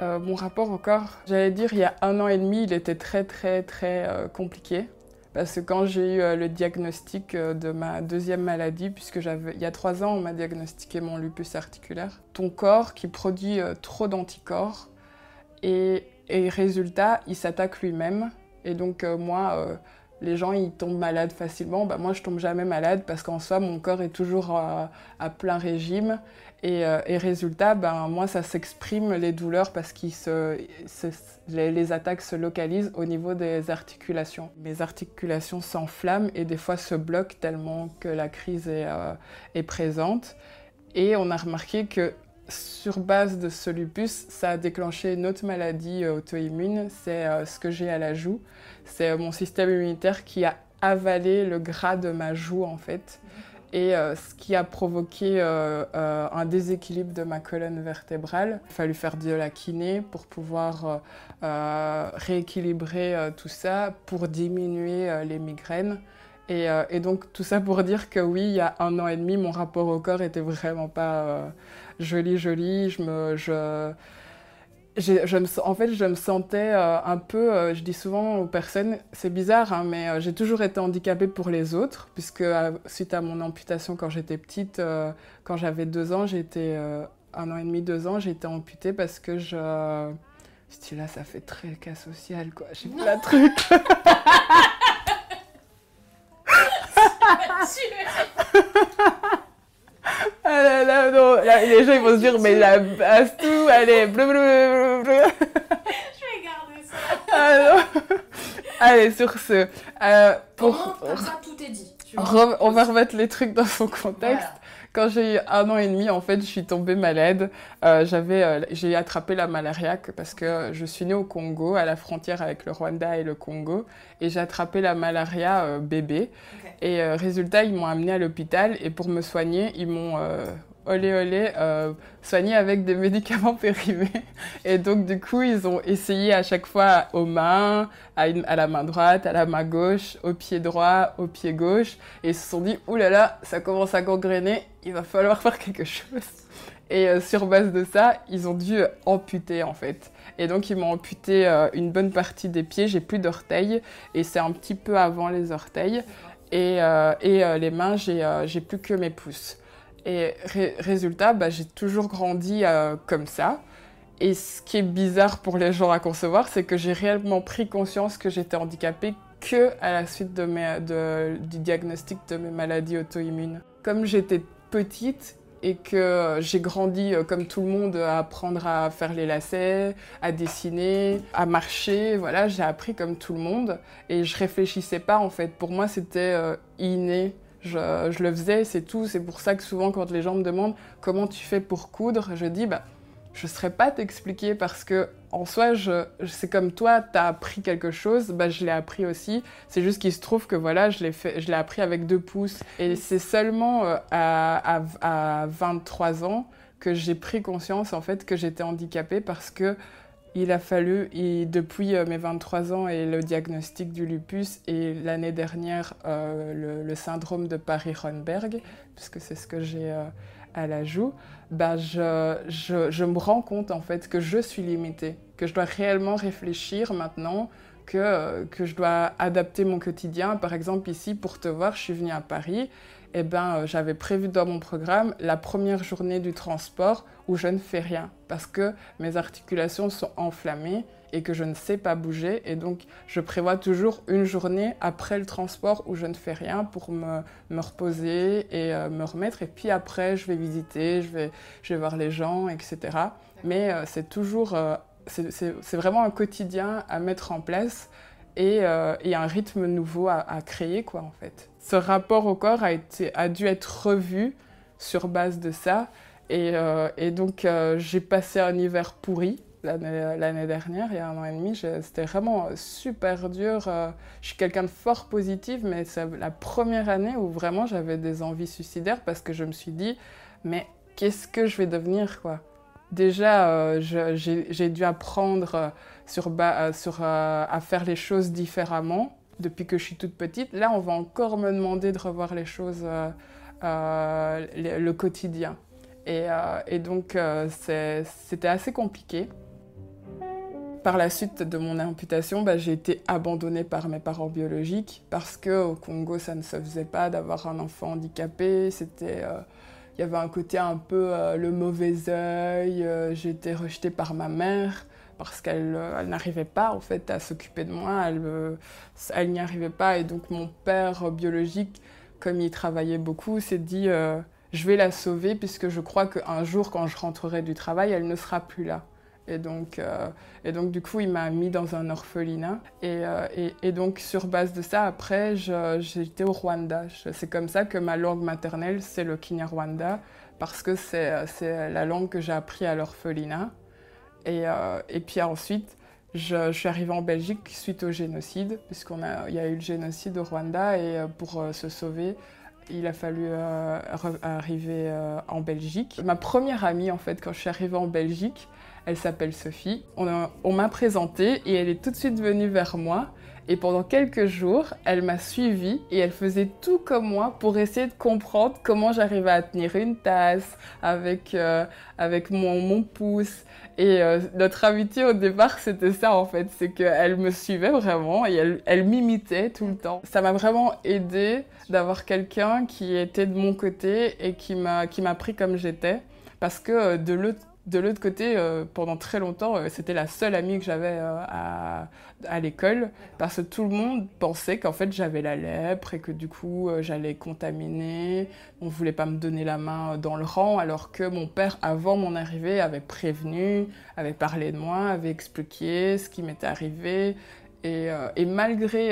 Euh, mon rapport au corps, j'allais dire il y a un an et demi, il était très très très euh, compliqué. Parce que quand j'ai eu euh, le diagnostic de ma deuxième maladie, puisque j'avais, il y a trois ans, on m'a diagnostiqué mon lupus articulaire, ton corps qui produit trop d'anticorps et, et résultat, il s'attaque lui-même. Et donc moi, les gens ils tombent malades facilement. Bah, moi, je tombe jamais malade parce qu'en soi, mon corps est toujours à, à plein régime. Et, euh, résultat, ben, moi, ça s'exprime les douleurs parce que les, attaques se localisent au niveau des articulations. Mes articulations s'enflamment et des fois se bloquent tellement que la crise est, euh, présente. Et on a remarqué que sur base de ce lupus, ça a déclenché une autre maladie euh, auto-immune, c'est euh, ce que j'ai à la joue. C'est euh, mon système immunitaire qui a avalé le gras de ma joue en fait. Et euh, ce qui a provoqué euh, euh, un déséquilibre de ma colonne vertébrale. Il a fallu faire de la kiné pour pouvoir rééquilibrer tout ça, pour diminuer les migraines. Et, et, donc tout ça pour dire que oui, il y a un an et demi, mon rapport au corps était vraiment pas joli, joli. Je me, je, en fait, je me sentais euh, un peu, euh, je dis souvent aux personnes, c'est bizarre, hein, mais euh, j'ai toujours été handicapée pour les autres, puisque suite à mon amputation quand j'étais petite, quand j'avais deux ans, j'étais un an et demi, deux ans, été amputée parce que je... Je dis là, ça fait très cas social, quoi. J'ai plein de trucs. les gens ils vont se dire, mais la bleu, bleu, bleu, bleu. Je vais garder ça. Ah non. Allez, sur ce, euh, pour, Comment, comme ça, tout est dit. re- on va remettre les trucs dans son contexte. Voilà. Quand j'ai eu un an et demi, en fait, je suis tombée malade. Euh, j'avais, euh, j'ai attrapé la malaria parce que je suis née au Congo, à la frontière avec le Rwanda et le Congo, et j'ai attrapé la malaria euh, bébé. Ok. Et euh, résultat, ils m'ont amené à l'hôpital et pour me soigner, ils m'ont olé olé euh, avec des médicaments périmés. Et donc du coup, ils ont essayé à chaque fois aux mains, à, la main droite, à la main gauche, au pied droit, au pied gauche, et ils se sont dit, oulala, là là, ça commence à gangréner, il va falloir faire quelque chose. Et euh, sur base de ça, ils ont dû amputer en fait. Et donc ils m'ont amputé euh, une bonne partie des pieds, j'ai plus d'orteils, et c'est un petit peu avant les orteils. Et, euh, les mains, j'ai plus que mes pouces. Et ré- résultat, bah, j'ai toujours grandi euh, comme ça. Et ce qui est bizarre pour les gens à concevoir, c'est que j'ai réellement pris conscience que j'étais handicapée que à la suite du diagnostic de mes maladies auto-immunes. Comme j'étais petite et que j'ai grandi euh, comme tout le monde à apprendre à faire les lacets, à dessiner, à marcher, voilà, j'ai appris comme tout le monde et je réfléchissais pas en fait. Pour moi, c'était euh, inné. Je, le faisais, c'est tout. C'est pour ça que souvent, quand les gens me demandent comment tu fais pour coudre, je dis bah je ne saurais pas t'expliquer parce que en soi, je, c'est comme toi, tu as appris quelque chose, bah, je l'ai appris aussi. C'est juste qu'il se trouve que voilà, je l'ai fait, je l'ai appris avec deux pouces. Et c'est seulement euh, à, à, à 23 ans que j'ai pris conscience en fait que j'étais handicapée parce que il a fallu, et depuis euh, mes 23 ans et le diagnostic du lupus et l'année dernière euh, le, syndrome de Paris-Ronberg, puisque c'est ce que j'ai euh, à la joue, bah je, je, me rends compte en fait que je suis limitée, que je dois réellement réfléchir maintenant, que, que je dois adapter mon quotidien. Par exemple, ici, pour te voir, je suis venue à Paris, et ben, euh, j'avais prévu dans mon programme la première journée du transport où je ne fais rien parce que mes articulations sont enflammées et que je ne sais pas bouger. Et donc, je prévois toujours une journée après le transport où je ne fais rien pour me, reposer et euh, me remettre. Et puis après, je vais visiter, je vais, voir les gens, etc. Mais euh, c'est toujours, c'est vraiment un quotidien à mettre en place et, et un rythme nouveau à, à créer, quoi, en fait. Ce rapport au corps a, dû être revu sur base de ça. Et, euh, donc, euh, j'ai passé un hiver pourri l'année dernière, il y a un an et demi. C'était vraiment super dur. Euh, je suis quelqu'un de fort positif, mais c'est la première année où vraiment j'avais des envies suicidaires parce que je me suis dit, mais qu'est-ce que je vais devenir, quoi? Déjà, j'ai dû apprendre à faire les choses différemment depuis que je suis toute petite. Là, on va encore me demander de revoir les choses, euh, euh, le, quotidien. Et, euh, donc, c'était assez compliqué. Par la suite de mon amputation, bah, j'ai été abandonnée par mes parents biologiques parce qu'au Congo, ça ne se faisait pas d'avoir un enfant handicapé. C'était il y avait un côté un peu le mauvais œil, j'ai été rejetée par ma mère parce qu'elle euh, n'arrivait pas en fait à s'occuper de moi, elle, euh, elle n'y arrivait pas et donc mon père biologique, comme il travaillait beaucoup, s'est dit euh, je vais la sauver puisque je crois qu'un jour quand je rentrerai du travail, elle ne sera plus là. Et donc, et donc du coup, il m'a mis dans un orphelinat. Et, donc sur base de ça, après, été au Rwanda. C'est comme ça que ma langue maternelle, c'est le Kinyarwanda, parce que c'est la langue que j'ai appris à l'orphelinat. Euh, et, puis ensuite, je, suis arrivée en Belgique suite au génocide, puisqu'il y a eu le génocide au Rwanda, et euh, pour euh, se sauver, il a fallu arriver en Belgique. Ma première amie, en fait, quand je suis arrivée en Belgique, elle s'appelle Sophie. On, m'a présentée et elle est tout de suite venue vers moi. Et pendant quelques jours, elle m'a suivie et elle faisait tout comme moi pour essayer de comprendre comment j'arrivais à tenir une tasse avec, avec mon, mon pouce. Et euh, notre amitié au départ, c'était ça en fait, c'est qu'elle me suivait vraiment et elle, elle m'imitait tout le temps. Ça m'a vraiment aidé d'avoir quelqu'un qui était de mon côté et qui m'a pris comme j'étais. Parce que euh, de l'autre de l'autre côté, euh, pendant très longtemps, euh, c'était la seule amie que j'avais euh, à, l'école parce que tout le monde pensait qu'en fait j'avais la lèpre et que du coup j'allais contaminer. On voulait pas me donner la main dans le rang alors que mon père, avant mon arrivée, avait prévenu, avait parlé de moi, avait expliqué ce qui m'était arrivé. Et, malgré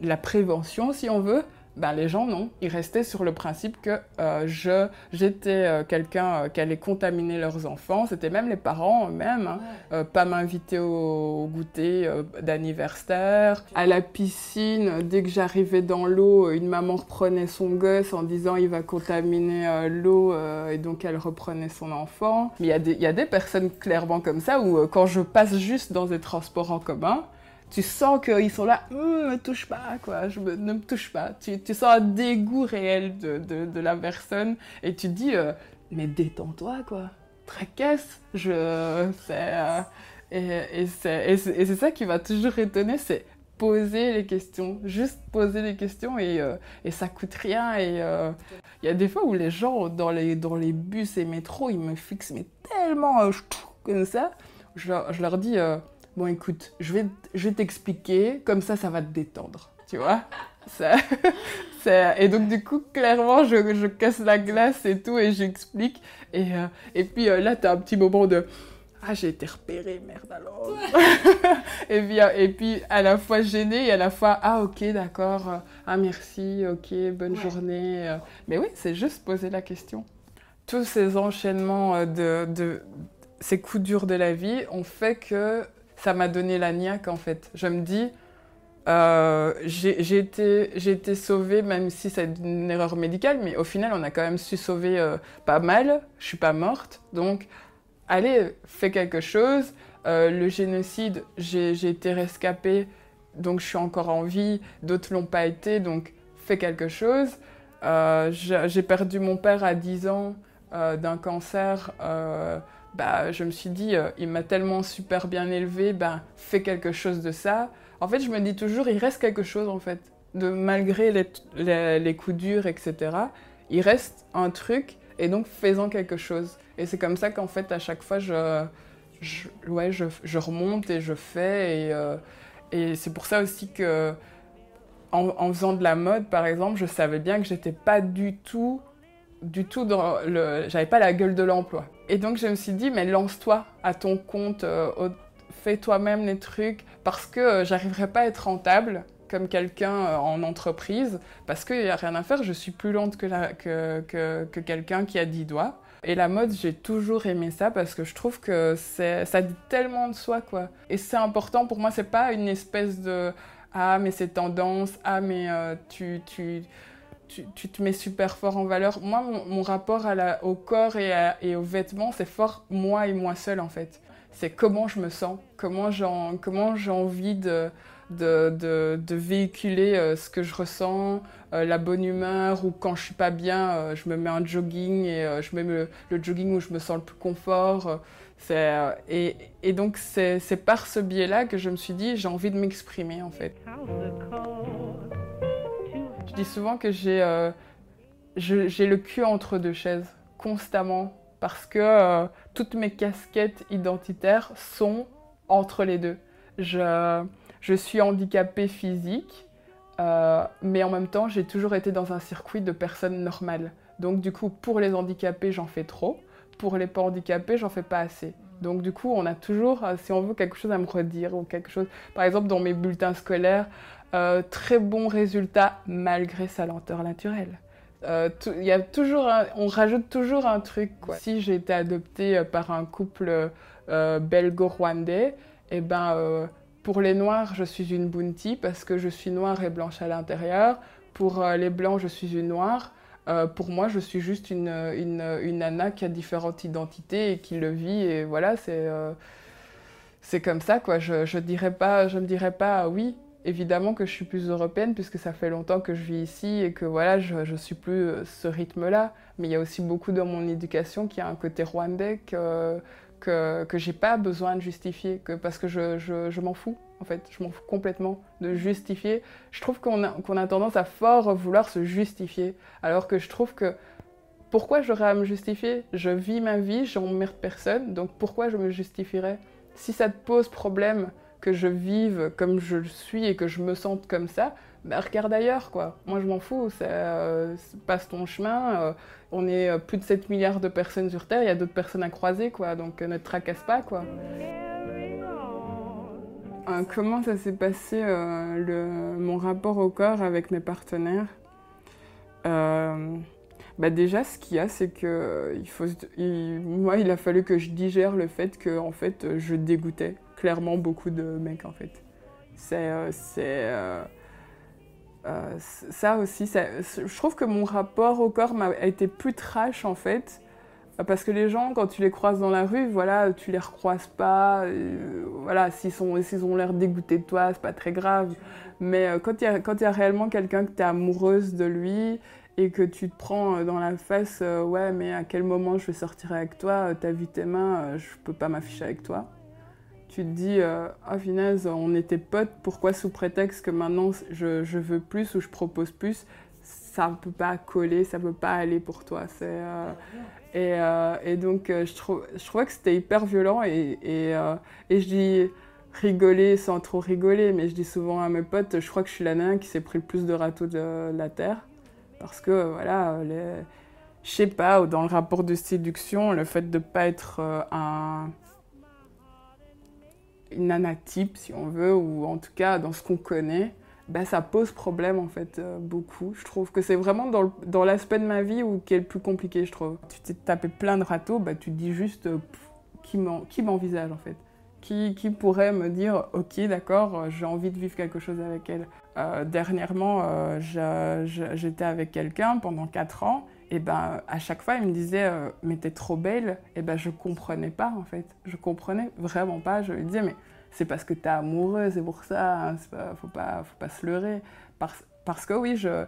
la prévention, si on veut, ben, les gens, non. Ils restaient sur le principe que euh, je, j'étais euh, quelqu'un euh, qui allait contaminer leurs enfants. C'était même les parents eux-mêmes. Hein. pas m'inviter au, goûter d'anniversaire. À la piscine, dès que j'arrivais dans l'eau, une maman reprenait son gosse en disant il va contaminer l'eau et donc elle reprenait son enfant. Mais il y, y, a des personnes clairement comme ça où quand je passe juste dans des transports en commun, tu sens qu'ils sont là, ne hum, me touche pas, quoi, je ne me touche pas. Tu, tu, sens un dégoût réel de, de, la personne et tu dis, euh, mais détends-toi, quoi, tracasse. Je, euh, et, et c'est ça qui va toujours étonner, c'est poser les questions, juste poser les questions et, euh, et ça coûte rien. Et il y a des fois où les gens dans les, dans les bus et métros, ils me fixent mais tellement comme ça, je je leur dis bon écoute, je vais, je vais t'expliquer, comme ça, ça va te détendre, tu vois ça, Et donc du coup, clairement, je, je, casse la glace et tout, et j'explique. Et, euh, et puis euh, là, tu as un petit moment de... Ah, j'ai été repérée, merde alors. et, puis, euh, et puis, à la fois gênée et à la fois, ah, ok, d'accord, ah, merci, ok, bonne journée. Mais oui, c'est juste poser la question. Tous ces enchaînements de, de, ces coups durs de la vie ont fait que ça m'a donné la niaque en fait. Je me dis, euh, j'ai été, été sauvée, même si c'est une erreur médicale, mais au final, on a quand même su sauver euh, pas mal. Je suis pas morte, donc allez, fais quelque chose. Euh, le génocide, j'ai été rescapée, donc je suis encore en vie. D'autres l'ont pas été, donc fais quelque chose. j'ai perdu mon père à 10 ans d'un cancer bah, je me suis dit, euh, il m'a tellement super bien élevé, bah, fais quelque chose de ça. En fait, je me dis toujours, il reste quelque chose, en fait. Malgré les, les, coups durs, etc., il reste un truc, et donc faisons quelque chose. Et c'est comme ça qu'en fait, à chaque fois, je, ouais, je, remonte et je fais. Et, euh, et c'est pour ça aussi que, en, faisant de la mode, par exemple, je savais bien que j'étais pas du tout du tout dans le. J'avais pas la gueule de l'emploi. Et donc je me suis dit, mais lance-toi à ton compte, euh, fais toi-même les trucs, parce que euh, j'arriverai pas à être rentable comme quelqu'un en entreprise, parce qu'il n'y a rien à faire, je suis plus lente que, que, que, que quelqu'un qui a 10 doigts. Et la mode, j'ai toujours aimé ça parce que je trouve que ça dit tellement de soi, quoi. Et c'est important pour moi, c'est pas une espèce de ah, mais c'est tendance, ah, mais euh, tu, tu, tu, te mets super fort en valeur. Moi, mon, rapport à au corps et, aux vêtements, c'est fort moi et moi seul, en fait. C'est comment je me sens, comment j'ai envie de, véhiculer euh, ce que je ressens, euh, la bonne humeur, ou quand je suis pas bien, euh, je me mets un jogging et je mets le, jogging où je me sens le plus confort. Et, et, donc c'est par ce biais-là que je me suis dit j'ai envie de m'exprimer en fait. Je dis souvent que j'ai j'ai le cul entre deux chaises constamment parce que toutes mes casquettes identitaires sont entre les deux. Je, je suis handicapée physique, euh, mais en même temps, j'ai toujours été dans un circuit de personnes normales. Donc du coup, pour les handicapés, j'en fais trop. Pour les pas handicapés, j'en fais pas assez. Donc du coup, on a toujours, euh, si on veut quelque chose à me redire ou quelque chose, par exemple dans mes bulletins scolaires, euh, très bons résultats malgré sa lenteur naturelle. Il y a toujours, on rajoute toujours un truc. Si j'ai été adoptée par un couple belgo-rwandais, eh ben pour les noirs, je suis une bounty parce que je suis noire et blanche à l'intérieur. Pour euh, les blancs, je suis une noire. Euh, pour moi, je suis juste une, une, une, nana qui a différentes identités et qui le vit. Et voilà, c'est euh, comme ça, quoi. Je, je, dirais pas, je me dirais pas oui. Évidemment que je suis plus européenne puisque ça fait longtemps que je vis ici et que voilà, je, ne suis plus ce rythme-là. Mais il y a aussi beaucoup dans mon éducation qui a un côté rwandais que, que, que j'ai pas besoin de justifier, que, parce que je, je, je m'en fous, en fait. Je m'en fous complètement de justifier. Je trouve qu'on a, qu'on a tendance à fort vouloir se justifier, alors que je trouve que pourquoi j'aurais à me justifier? Je vis ma vie, j'emmerde personne, donc pourquoi je me justifierais? Si ça te pose problème que je vive comme je suis et que je me sente comme ça, bah, regarde ailleurs, quoi. Moi, je m'en fous, ça, euh, passe ton chemin. Euh, on est euh, plus de 7 milliards de personnes sur Terre, il y a d'autres personnes à croiser, quoi. Donc, ne te tracasse pas, quoi. Comment ça s'est passé, le, mon rapport au corps avec mes partenaires? Bah déjà, ce qu'il y a, c'est que moi, il a fallu que je digère le fait que, en fait, je dégoûtais clairement beaucoup de mecs, en fait. C'est, euh, ça aussi, je trouve que mon rapport au corps a été plus trash en fait. Parce que les gens, quand tu les croises dans la rue, voilà, tu les recroises pas. Euh, voilà, s'ils ont l'air dégoûtés de toi, c'est pas très grave. Mais euh, quand il y, a réellement quelqu'un que tu es amoureuse de lui et que tu te prends dans la face, ouais, mais à quel moment je vais sortir avec toi T'as vu tes mains, je peux pas m'afficher avec toi tu te dis euh, ah finaise on était potes pourquoi sous prétexte que maintenant je, je, veux plus ou je propose plus ça ne peut pas coller ça ne peut pas aller pour toi c'est euh, et, euh, et, donc je trouve je trouvais que c'était hyper violent et, et, je dis rigoler sans trop rigoler mais je dis souvent à mes potes je crois que je suis la nana qui s'est pris le plus de râteaux de, la terre parce que voilà les, je sais pas dans le rapport de séduction le fait de pas être un une nana type, si on veut, ou en tout cas dans ce qu'on connaît, ben, ça pose problème en fait euh, beaucoup. Je trouve que c'est vraiment dans, l'aspect de ma vie où qui est le plus compliqué, je trouve. Tu t'es tapé plein de râteaux, ben, tu dis juste euh, qui m'envisage en fait. Qui, qui, pourrait me dire ok d'accord j'ai envie de vivre quelque chose avec elle. Euh, dernièrement j'étais avec quelqu'un pendant 4 ans et ben à chaque fois il me disait mais t'es trop belle et ben je comprenais pas en fait. Je comprenais vraiment pas. Je lui disais mais c'est parce que t'es amoureuse c'est pour ça hein, faut pas faut pas se leurrer parce, que oui je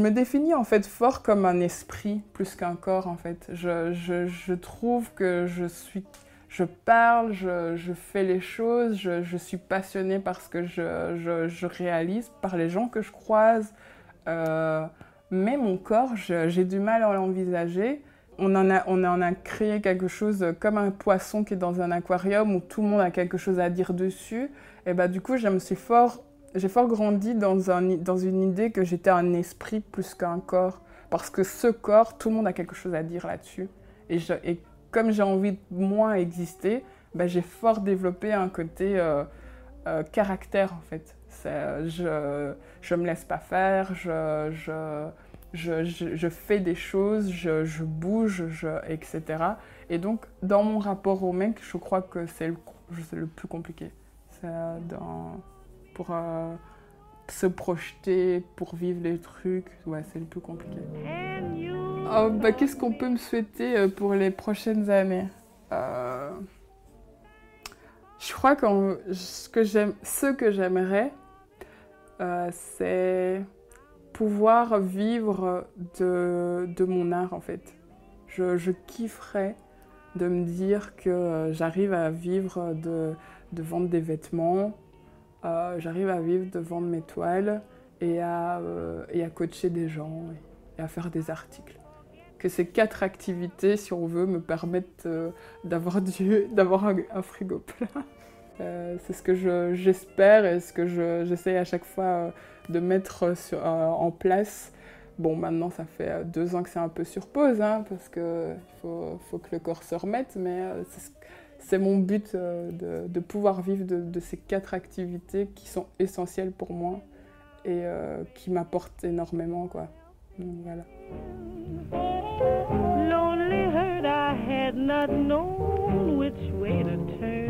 me, définis en fait fort comme un esprit plus qu'un corps en fait. Je, trouve que je suis, je parle, je, je fais les choses, je, suis passionnée par ce que je, réalise, par les gens que je croise. Euh, mais mon corps, j'ai du mal à l'envisager. On en, a, créé quelque chose comme un poisson qui est dans un aquarium où tout le monde a quelque chose à dire dessus. Et bah, du coup, je me fort, j'ai fort grandi dans, un, dans une idée que j'étais un esprit plus qu'un corps. Parce que ce corps, tout le monde a quelque chose à dire là-dessus. Et, comme j'ai envie de moins exister, bah, j'ai fort développé un côté euh, euh, caractère en fait. Je, je me laisse pas faire, je, je, fais des choses, je, bouge, etc. Et donc, dans mon rapport au mec, je crois que c'est le, plus compliqué. Dans, pour euh, se projeter, pour vivre les trucs, ouais, c'est le plus compliqué. Oh, bah, Qu'est-ce qu'on peut me souhaiter euh, pour les prochaines années? Euh, Je crois que ce que j'aimerais, c'est pouvoir vivre de, mon art en fait. Je, kifferais de me dire que euh, j'arrive à vivre de, de, vendre des vêtements, euh, j'arrive à vivre de vendre mes toiles et à, euh, et à coacher des gens et à faire des articles. Que ces quatre activités, si on veut, me permettent euh, d'avoir un, un frigo plein. Euh, c'est ce que j'espère et ce que j'essaie à chaque fois euh, de mettre euh, en place. Bon, maintenant, ça fait deux ans que c'est un peu sur pause, hein, parce qu'il faut, que le corps se remette, mais c'est mon but de, pouvoir vivre de, ces quatre activités qui sont essentielles pour moi et qui m'apportent énormément. Quoi. Donc, voilà. Lonely heard I had not known which way to turn.